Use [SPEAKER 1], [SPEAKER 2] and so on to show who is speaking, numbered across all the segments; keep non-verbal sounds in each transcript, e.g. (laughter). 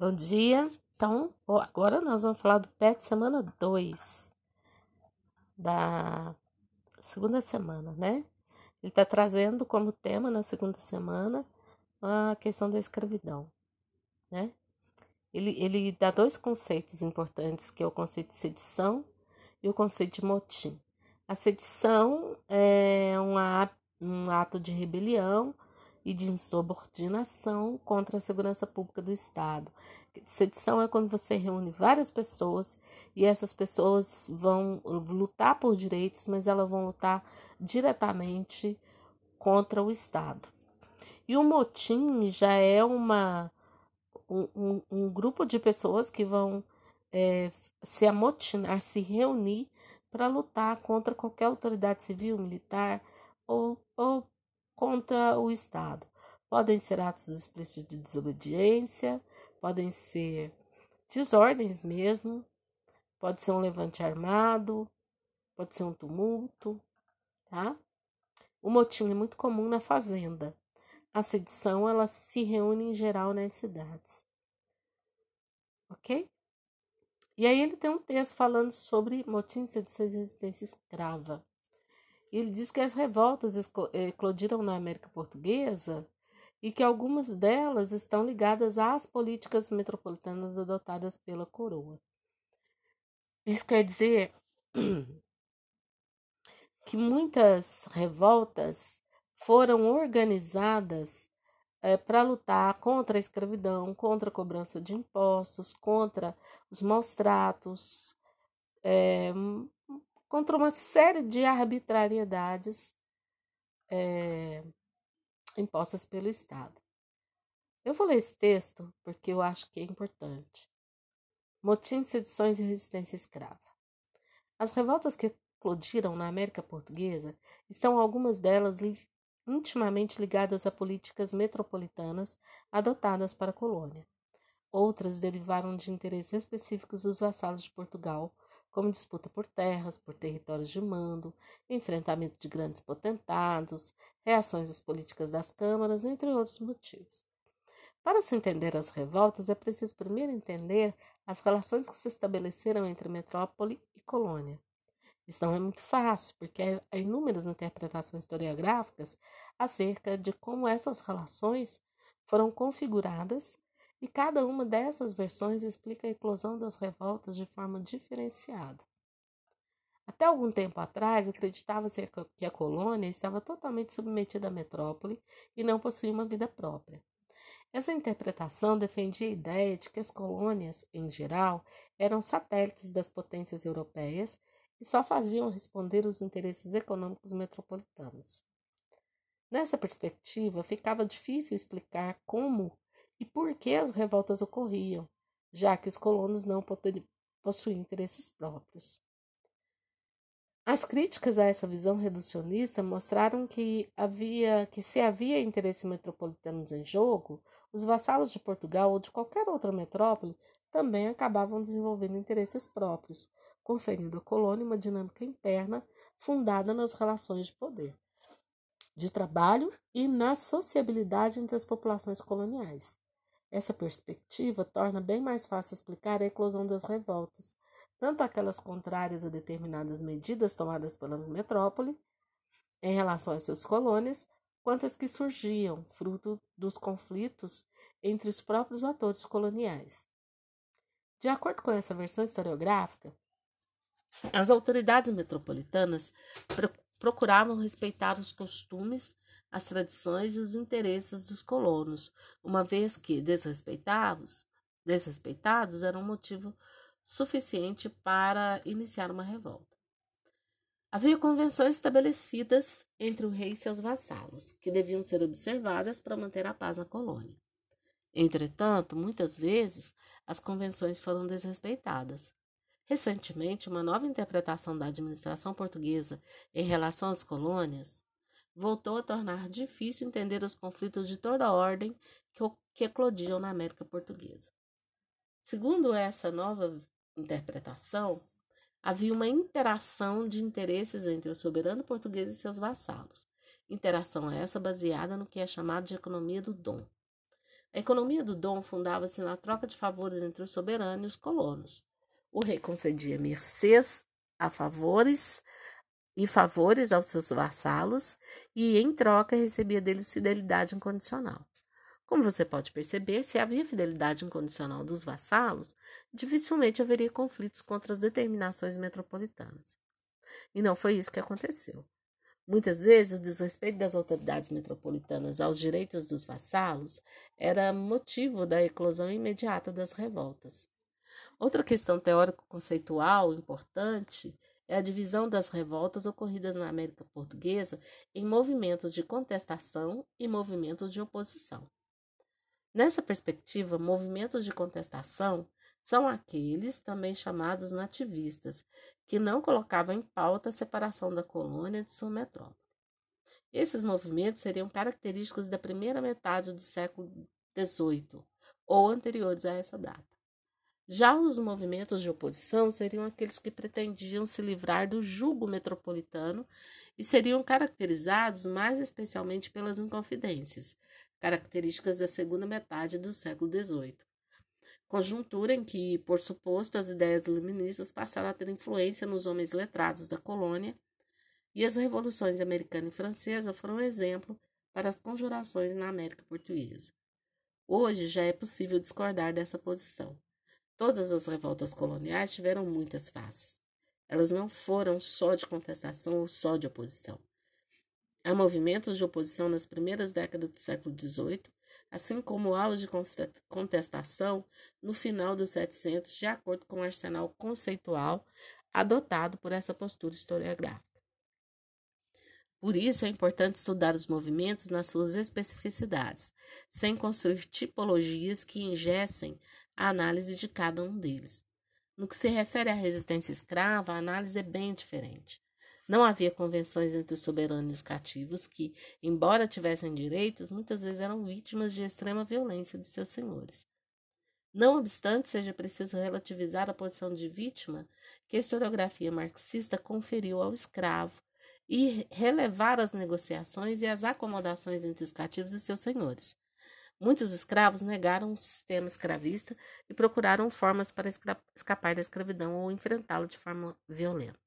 [SPEAKER 1] Bom dia. Então, agora nós vamos falar do PET semana 2 da segunda semana, né? Ele está trazendo como tema na segunda semana a questão da escravidão, né? Ele, ele dá dois conceitos importantes, que é o conceito de sedição e o conceito de motim. A sedição é um ato, um ato de rebelião e de insubordinação contra a segurança pública do Estado. Sedição é quando você reúne várias pessoas e essas pessoas vão lutar por direitos, mas elas vão lutar diretamente contra o Estado. E o motim já é uma um, um, grupo de pessoas que vão é, se amotinar, se reunir para lutar contra qualquer autoridade civil, militar ou, ou contra o Estado. Podem ser atos explícitos de desobediência, podem ser desordens mesmo, pode ser um levante armado, pode ser um tumulto, tá? O motim é muito comum na fazenda. A sedição, ela se reúne em geral nas cidades. Ok? E aí ele tem um texto falando sobre motim, sedições e resistência escrava. Ele diz que as revoltas eclodiram na América Portuguesa e que algumas delas estão ligadas às políticas metropolitanas adotadas pela coroa. Isso quer dizer (clears throat) que muitas revoltas foram organizadas é, para lutar contra a escravidão, contra a cobrança de impostos, contra os maus tratos, é, contra uma série de arbitrariedades é, impostas pelo Estado. Eu vou ler esse texto porque eu acho que é importante. Motim, sedições e resistência escrava. As revoltas que eclodiram na América Portuguesa estão algumas delas intimamente ligadas a políticas metropolitanas adotadas para a colônia. Outras derivaram de interesses específicos dos vassalos de Portugal como disputa por terras, por territórios de mando, enfrentamento de grandes potentados, reações às políticas das câmaras, entre outros motivos. Para se entender as revoltas, é preciso primeiro entender as relações que se estabeleceram entre metrópole e colônia. Isso não é muito fácil, porque há inúmeras interpretações historiográficas acerca de como essas relações foram configuradas e cada uma dessas versões explica a eclosão das revoltas de forma diferenciada. Até algum tempo atrás, acreditava-se que a colônia estava totalmente submetida à metrópole e não possuía uma vida própria. Essa interpretação defendia a ideia de que as colônias, em geral, eram satélites das potências europeias e só faziam responder os interesses econômicos metropolitanos. Nessa perspectiva, ficava difícil explicar como e por que as revoltas ocorriam, já que os colonos não possuíam interesses próprios. As críticas a essa visão reducionista mostraram que havia que se havia interesses metropolitanos em jogo, os vassalos de Portugal ou de qualquer outra metrópole também acabavam desenvolvendo interesses próprios, conferindo à colônia uma dinâmica interna fundada nas relações de poder, de trabalho e na sociabilidade entre as populações coloniais. Essa perspectiva torna bem mais fácil explicar a eclosão das revoltas, tanto aquelas contrárias a determinadas medidas tomadas pela metrópole em relação às suas colônias, quanto as que surgiam fruto dos conflitos entre os próprios atores coloniais. De acordo com essa versão historiográfica, as autoridades metropolitanas procuravam respeitar os costumes as tradições e os interesses dos colonos, uma vez que desrespeitados, desrespeitados eram motivo suficiente para iniciar uma revolta. Havia convenções estabelecidas entre o rei e seus vassalos, que deviam ser observadas para manter a paz na colônia. Entretanto, muitas vezes as convenções foram desrespeitadas. Recentemente, uma nova interpretação da administração portuguesa em relação às colônias voltou a tornar difícil entender os conflitos de toda ordem que eclodiam na América Portuguesa. Segundo essa nova interpretação, havia uma interação de interesses entre o soberano português e seus vassalos. Interação essa baseada no que é chamado de economia do dom. A economia do Dom fundava-se na troca de favores entre o soberano e os colonos. O rei concedia mercês a favores e favores aos seus vassalos e, em troca, recebia deles fidelidade incondicional. Como você pode perceber, se havia fidelidade incondicional dos vassalos, dificilmente haveria conflitos contra as determinações metropolitanas. E não foi isso que aconteceu. Muitas vezes, o desrespeito das autoridades metropolitanas aos direitos dos vassalos era motivo da eclosão imediata das revoltas. Outra questão teórico-conceitual importante é a divisão das revoltas ocorridas na América Portuguesa em movimentos de contestação e movimentos de oposição. Nessa perspectiva, movimentos de contestação são aqueles também chamados nativistas, que não colocavam em pauta a separação da colônia de sua metrópole. Esses movimentos seriam característicos da primeira metade do século XVIII ou anteriores a essa data. Já os movimentos de oposição seriam aqueles que pretendiam se livrar do jugo metropolitano e seriam caracterizados mais especialmente pelas inconfidências, características da segunda metade do século XVIII conjuntura em que, por suposto, as ideias iluministas passaram a ter influência nos homens letrados da colônia, e as revoluções americana e francesa foram um exemplo para as conjurações na América Portuguesa. Hoje já é possível discordar dessa posição. Todas as revoltas coloniais tiveram muitas faces. Elas não foram só de contestação ou só de oposição. Há movimentos de oposição nas primeiras décadas do século XVIII assim como aulas de contestação no final dos 700, de acordo com o arsenal conceitual adotado por essa postura historiográfica. Por isso, é importante estudar os movimentos nas suas especificidades, sem construir tipologias que ingessem a análise de cada um deles. No que se refere à resistência escrava, a análise é bem diferente. Não havia convenções entre os soberanos e os cativos que, embora tivessem direitos, muitas vezes eram vítimas de extrema violência de seus senhores. Não obstante, seja preciso relativizar a posição de vítima que a historiografia marxista conferiu ao escravo e relevar as negociações e as acomodações entre os cativos e seus senhores. Muitos escravos negaram o sistema escravista e procuraram formas para escapar da escravidão ou enfrentá-lo de forma violenta.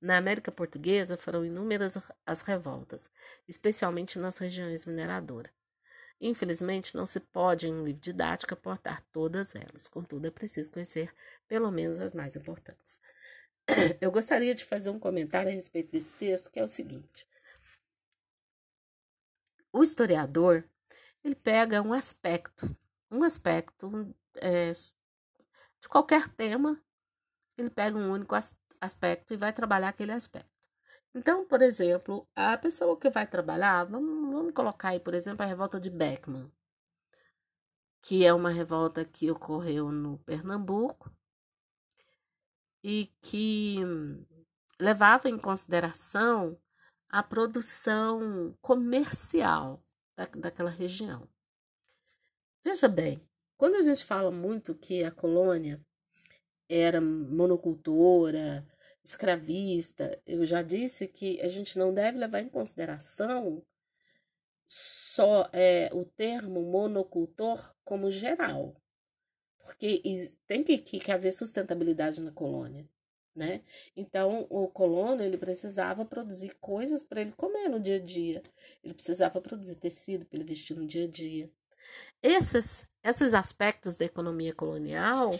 [SPEAKER 1] Na América Portuguesa foram inúmeras as revoltas, especialmente nas regiões mineradoras. Infelizmente, não se pode, em um livro didático, aportar todas elas, contudo, é preciso conhecer pelo menos as mais importantes. (coughs) Eu gostaria de fazer um comentário a respeito desse texto, que é o seguinte: o historiador ele pega um aspecto, um aspecto é, de qualquer tema, ele pega um único aspecto e vai trabalhar aquele aspecto. Então, por exemplo, a pessoa que vai trabalhar, vamos, vamos colocar aí, por exemplo, a revolta de Beckman, que é uma revolta que ocorreu no Pernambuco e que levava em consideração a produção comercial da, daquela região. Veja bem, quando a gente fala muito que a colônia era monocultora, escravista, eu já disse que a gente não deve levar em consideração só é, o termo monocultor como geral, porque tem que, que haver sustentabilidade na colônia. Né? Então, o colono ele precisava produzir coisas para ele comer no dia a dia. Ele precisava produzir tecido para ele vestir no dia a dia. Esses, esses aspectos da economia colonial,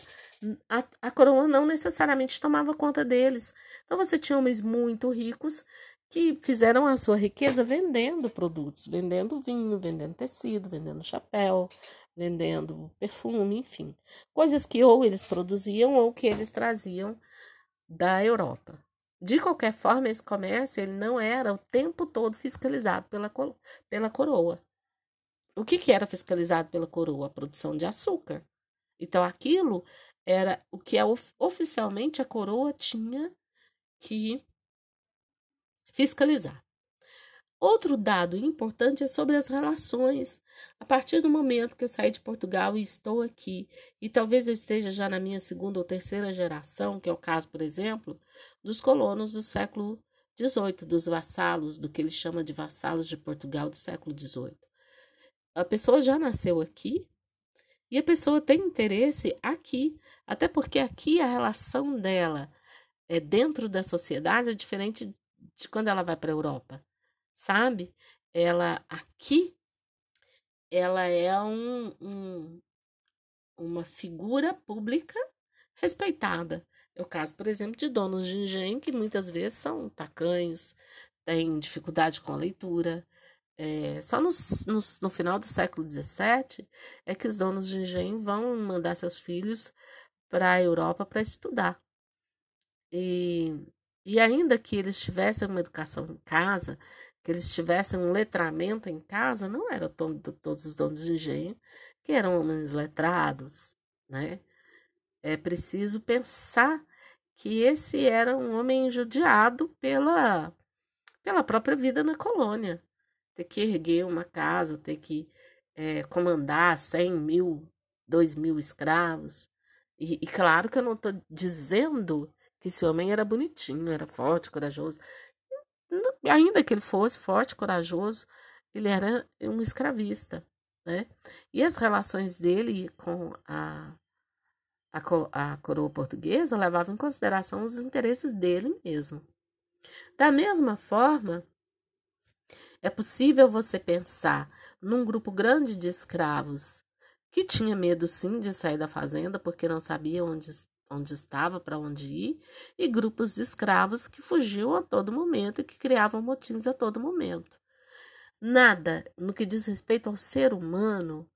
[SPEAKER 1] a, a coroa não necessariamente tomava conta deles. Então, você tinha homens muito ricos que fizeram a sua riqueza vendendo produtos, vendendo vinho, vendendo tecido, vendendo chapéu, vendendo perfume, enfim, coisas que ou eles produziam ou que eles traziam da Europa. De qualquer forma, esse comércio ele não era o tempo todo fiscalizado pela, pela coroa. O que, que era fiscalizado pela coroa? A produção de açúcar. Então, aquilo era o que é, oficialmente a coroa tinha que fiscalizar. Outro dado importante é sobre as relações. A partir do momento que eu saí de Portugal e estou aqui, e talvez eu esteja já na minha segunda ou terceira geração, que é o caso, por exemplo, dos colonos do século XVIII, dos vassalos, do que ele chama de vassalos de Portugal do século XVIII. a pessoa já nasceu aqui e a pessoa tem interesse aqui, até porque aqui a relação dela é dentro da sociedade é diferente de quando ela vai para a Europa, sabe? Ela aqui ela é um, um, uma figura pública respeitada. É o caso, por exemplo, de donos de engenho que muitas vezes são tacanhos, têm dificuldade com a leitura. É, só no, no, no final do século XVII é que os donos de engenho vão mandar seus filhos para a Europa para estudar. E, e ainda que eles tivessem uma educação em casa, que eles tivessem um letramento em casa, não eram todos os donos de engenho que eram homens letrados, né? É preciso pensar que esse era um homem judiado pela, pela própria vida na colônia. Ter que erguer uma casa, ter que é, comandar 100 mil, 2 mil escravos. E, e claro que eu não estou dizendo que esse homem era bonitinho, era forte, corajoso. Ainda que ele fosse forte, corajoso, ele era um escravista, né? E as relações dele com a a, a coroa portuguesa levava em consideração os interesses dele mesmo. Da mesma forma, é possível você pensar num grupo grande de escravos que tinha medo sim de sair da fazenda porque não sabia onde, onde estava, para onde ir, e grupos de escravos que fugiam a todo momento e que criavam motins a todo momento. Nada no que diz respeito ao ser humano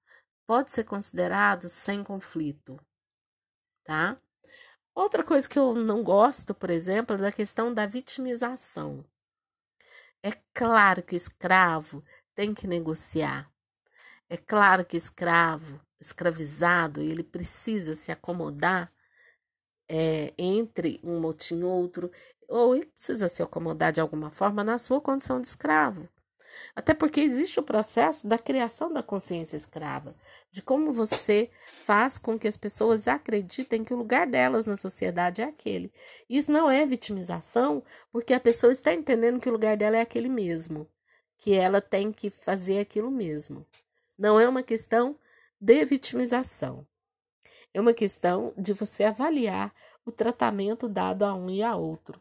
[SPEAKER 1] pode ser considerado sem conflito tá? Outra coisa que eu não gosto, por exemplo, é da questão da vitimização. É claro que escravo tem que negociar. É claro que escravo, escravizado, ele precisa se acomodar é, entre um motim e outro, ou ele precisa se acomodar de alguma forma na sua condição de escravo. Até porque existe o processo da criação da consciência escrava, de como você faz com que as pessoas acreditem que o lugar delas na sociedade é aquele. Isso não é vitimização, porque a pessoa está entendendo que o lugar dela é aquele mesmo, que ela tem que fazer aquilo mesmo. Não é uma questão de vitimização. É uma questão de você avaliar o tratamento dado a um e a outro.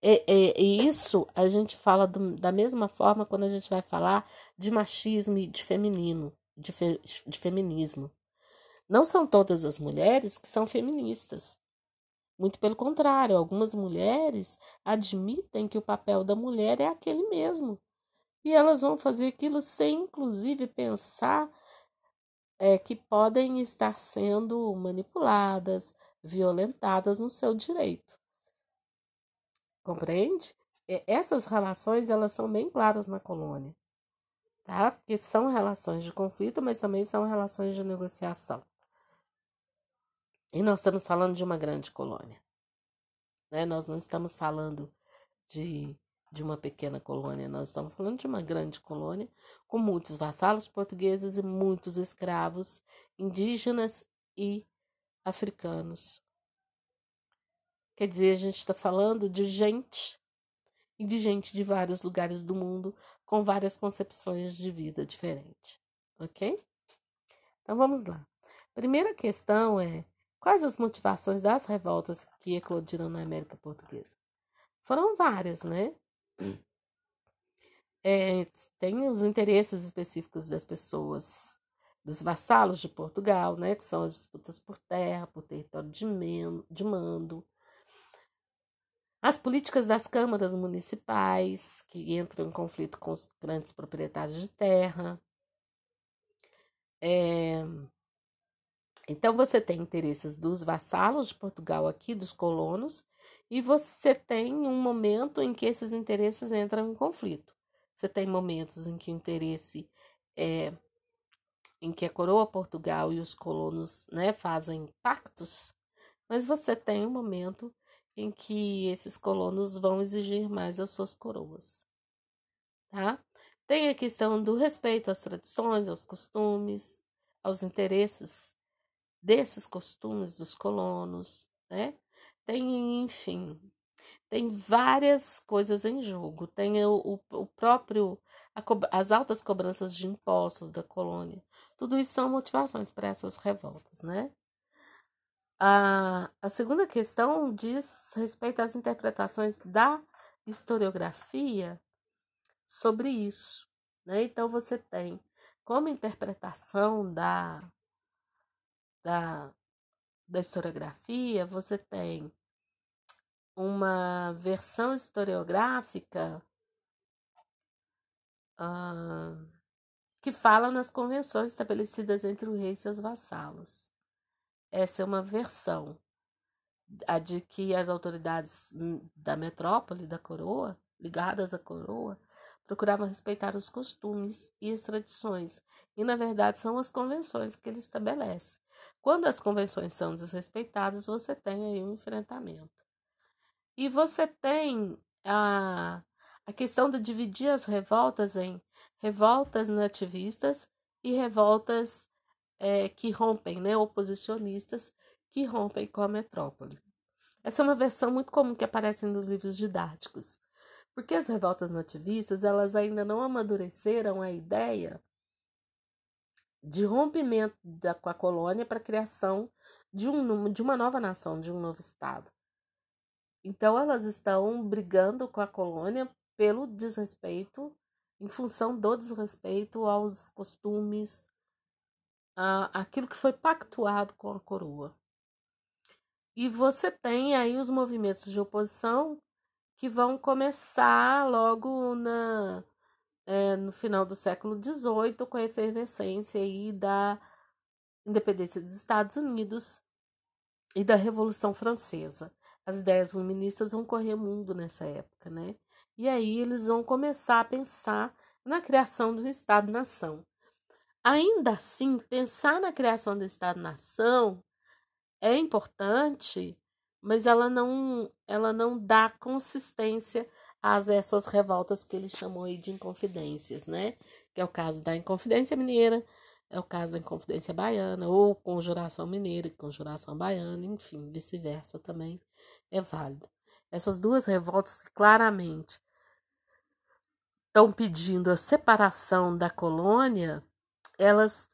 [SPEAKER 1] É, é, e isso a gente fala do, da mesma forma quando a gente vai falar de machismo e de feminino, de, fe, de feminismo. Não são todas as mulheres que são feministas. Muito pelo contrário, algumas mulheres admitem que o papel da mulher é aquele mesmo. E elas vão fazer aquilo sem, inclusive, pensar é, que podem estar sendo manipuladas, violentadas no seu direito. Compreende? Essas relações, elas são bem claras na colônia, tá? Porque são relações de conflito, mas também são relações de negociação. E nós estamos falando de uma grande colônia, né? Nós não estamos falando de, de uma pequena colônia, nós estamos falando de uma grande colônia com muitos vassalos portugueses e muitos escravos indígenas e africanos. Quer dizer, a gente está falando de gente e de gente de vários lugares do mundo com várias concepções de vida diferentes, ok? Então vamos lá. Primeira questão é: quais as motivações das revoltas que eclodiram na América Portuguesa? Foram várias, né? É, tem os interesses específicos das pessoas, dos vassalos de Portugal, né? Que são as disputas por terra, por território de, de mando as políticas das câmaras municipais, que entram em conflito com os grandes proprietários de terra. É... Então, você tem interesses dos vassalos de Portugal aqui, dos colonos, e você tem um momento em que esses interesses entram em conflito. Você tem momentos em que o interesse é em que a coroa Portugal e os colonos né, fazem pactos, mas você tem um momento em que esses colonos vão exigir mais as suas coroas. Tá? Tem a questão do respeito às tradições, aos costumes, aos interesses desses costumes dos colonos, né? Tem, enfim, tem várias coisas em jogo. Tem o, o, o próprio a, as altas cobranças de impostos da colônia. Tudo isso são motivações para essas revoltas, né? A, a segunda questão diz respeito às interpretações da historiografia sobre isso. Né? Então, você tem como interpretação da, da, da historiografia, você tem uma versão historiográfica uh, que fala nas convenções estabelecidas entre o rei e seus vassalos. Essa é uma versão, a de que as autoridades da metrópole, da coroa, ligadas à coroa, procuravam respeitar os costumes e as tradições, e na verdade são as convenções que ele estabelece. Quando as convenções são desrespeitadas, você tem aí um enfrentamento. E você tem a, a questão de dividir as revoltas em revoltas nativistas e revoltas é, que rompem, né, oposicionistas que rompem com a metrópole. Essa é uma versão muito comum que aparece nos livros didáticos, porque as revoltas nativistas elas ainda não amadureceram a ideia de rompimento da, com a colônia para a criação de, um, de uma nova nação, de um novo Estado. Então, elas estão brigando com a colônia pelo desrespeito, em função do desrespeito aos costumes, a, aquilo que foi pactuado com a coroa. E você tem aí os movimentos de oposição que vão começar logo na, é, no final do século XVIII, com a efervescência aí da independência dos Estados Unidos e da Revolução Francesa as ideias luministas vão correr mundo nessa época, né? E aí eles vão começar a pensar na criação do Estado-nação. Ainda assim, pensar na criação do Estado-nação é importante, mas ela não, ela não dá consistência a essas revoltas que ele chamou aí de inconfidências, né? Que é o caso da Inconfidência Mineira, é o caso da Inconfidência Baiana, ou Conjuração Mineira e Conjuração Baiana, enfim, vice-versa também é válido. Essas duas revoltas claramente estão pedindo a separação da colônia, elas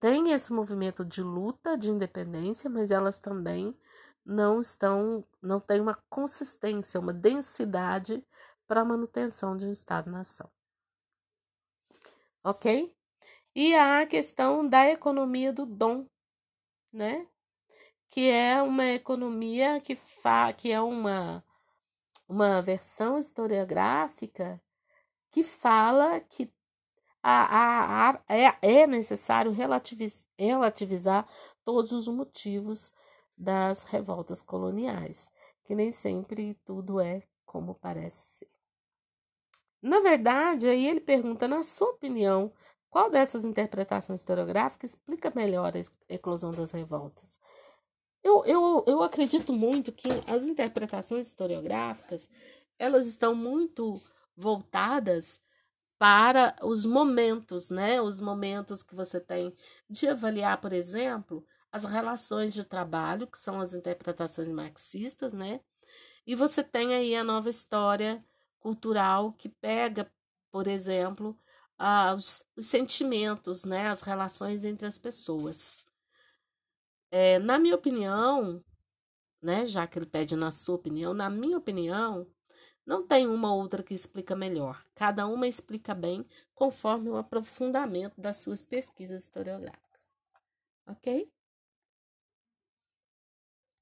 [SPEAKER 1] têm esse movimento de luta de independência, mas elas também não estão, não têm uma consistência, uma densidade para a manutenção de um Estado-nação. Ok? E há a questão da economia do dom, né? Que é uma economia que, fa que é uma, uma versão historiográfica que fala que a, a, a, é, é necessário relativiz, relativizar todos os motivos das revoltas coloniais, que nem sempre tudo é como parece ser. Na verdade, aí ele pergunta, na sua opinião, qual dessas interpretações historiográficas explica melhor a eclosão das revoltas? Eu, eu, eu acredito muito que as interpretações historiográficas elas estão muito voltadas para os momentos, né? Os momentos que você tem de avaliar, por exemplo, as relações de trabalho, que são as interpretações marxistas, né? E você tem aí a nova história cultural que pega, por exemplo, ah, os, os, sentimentos, né, as relações entre as pessoas. É, na minha opinião, né, já que ele pede na sua opinião, na minha opinião, não tem uma outra que explica melhor. Cada uma explica bem conforme o aprofundamento das suas pesquisas historiográficas. Ok?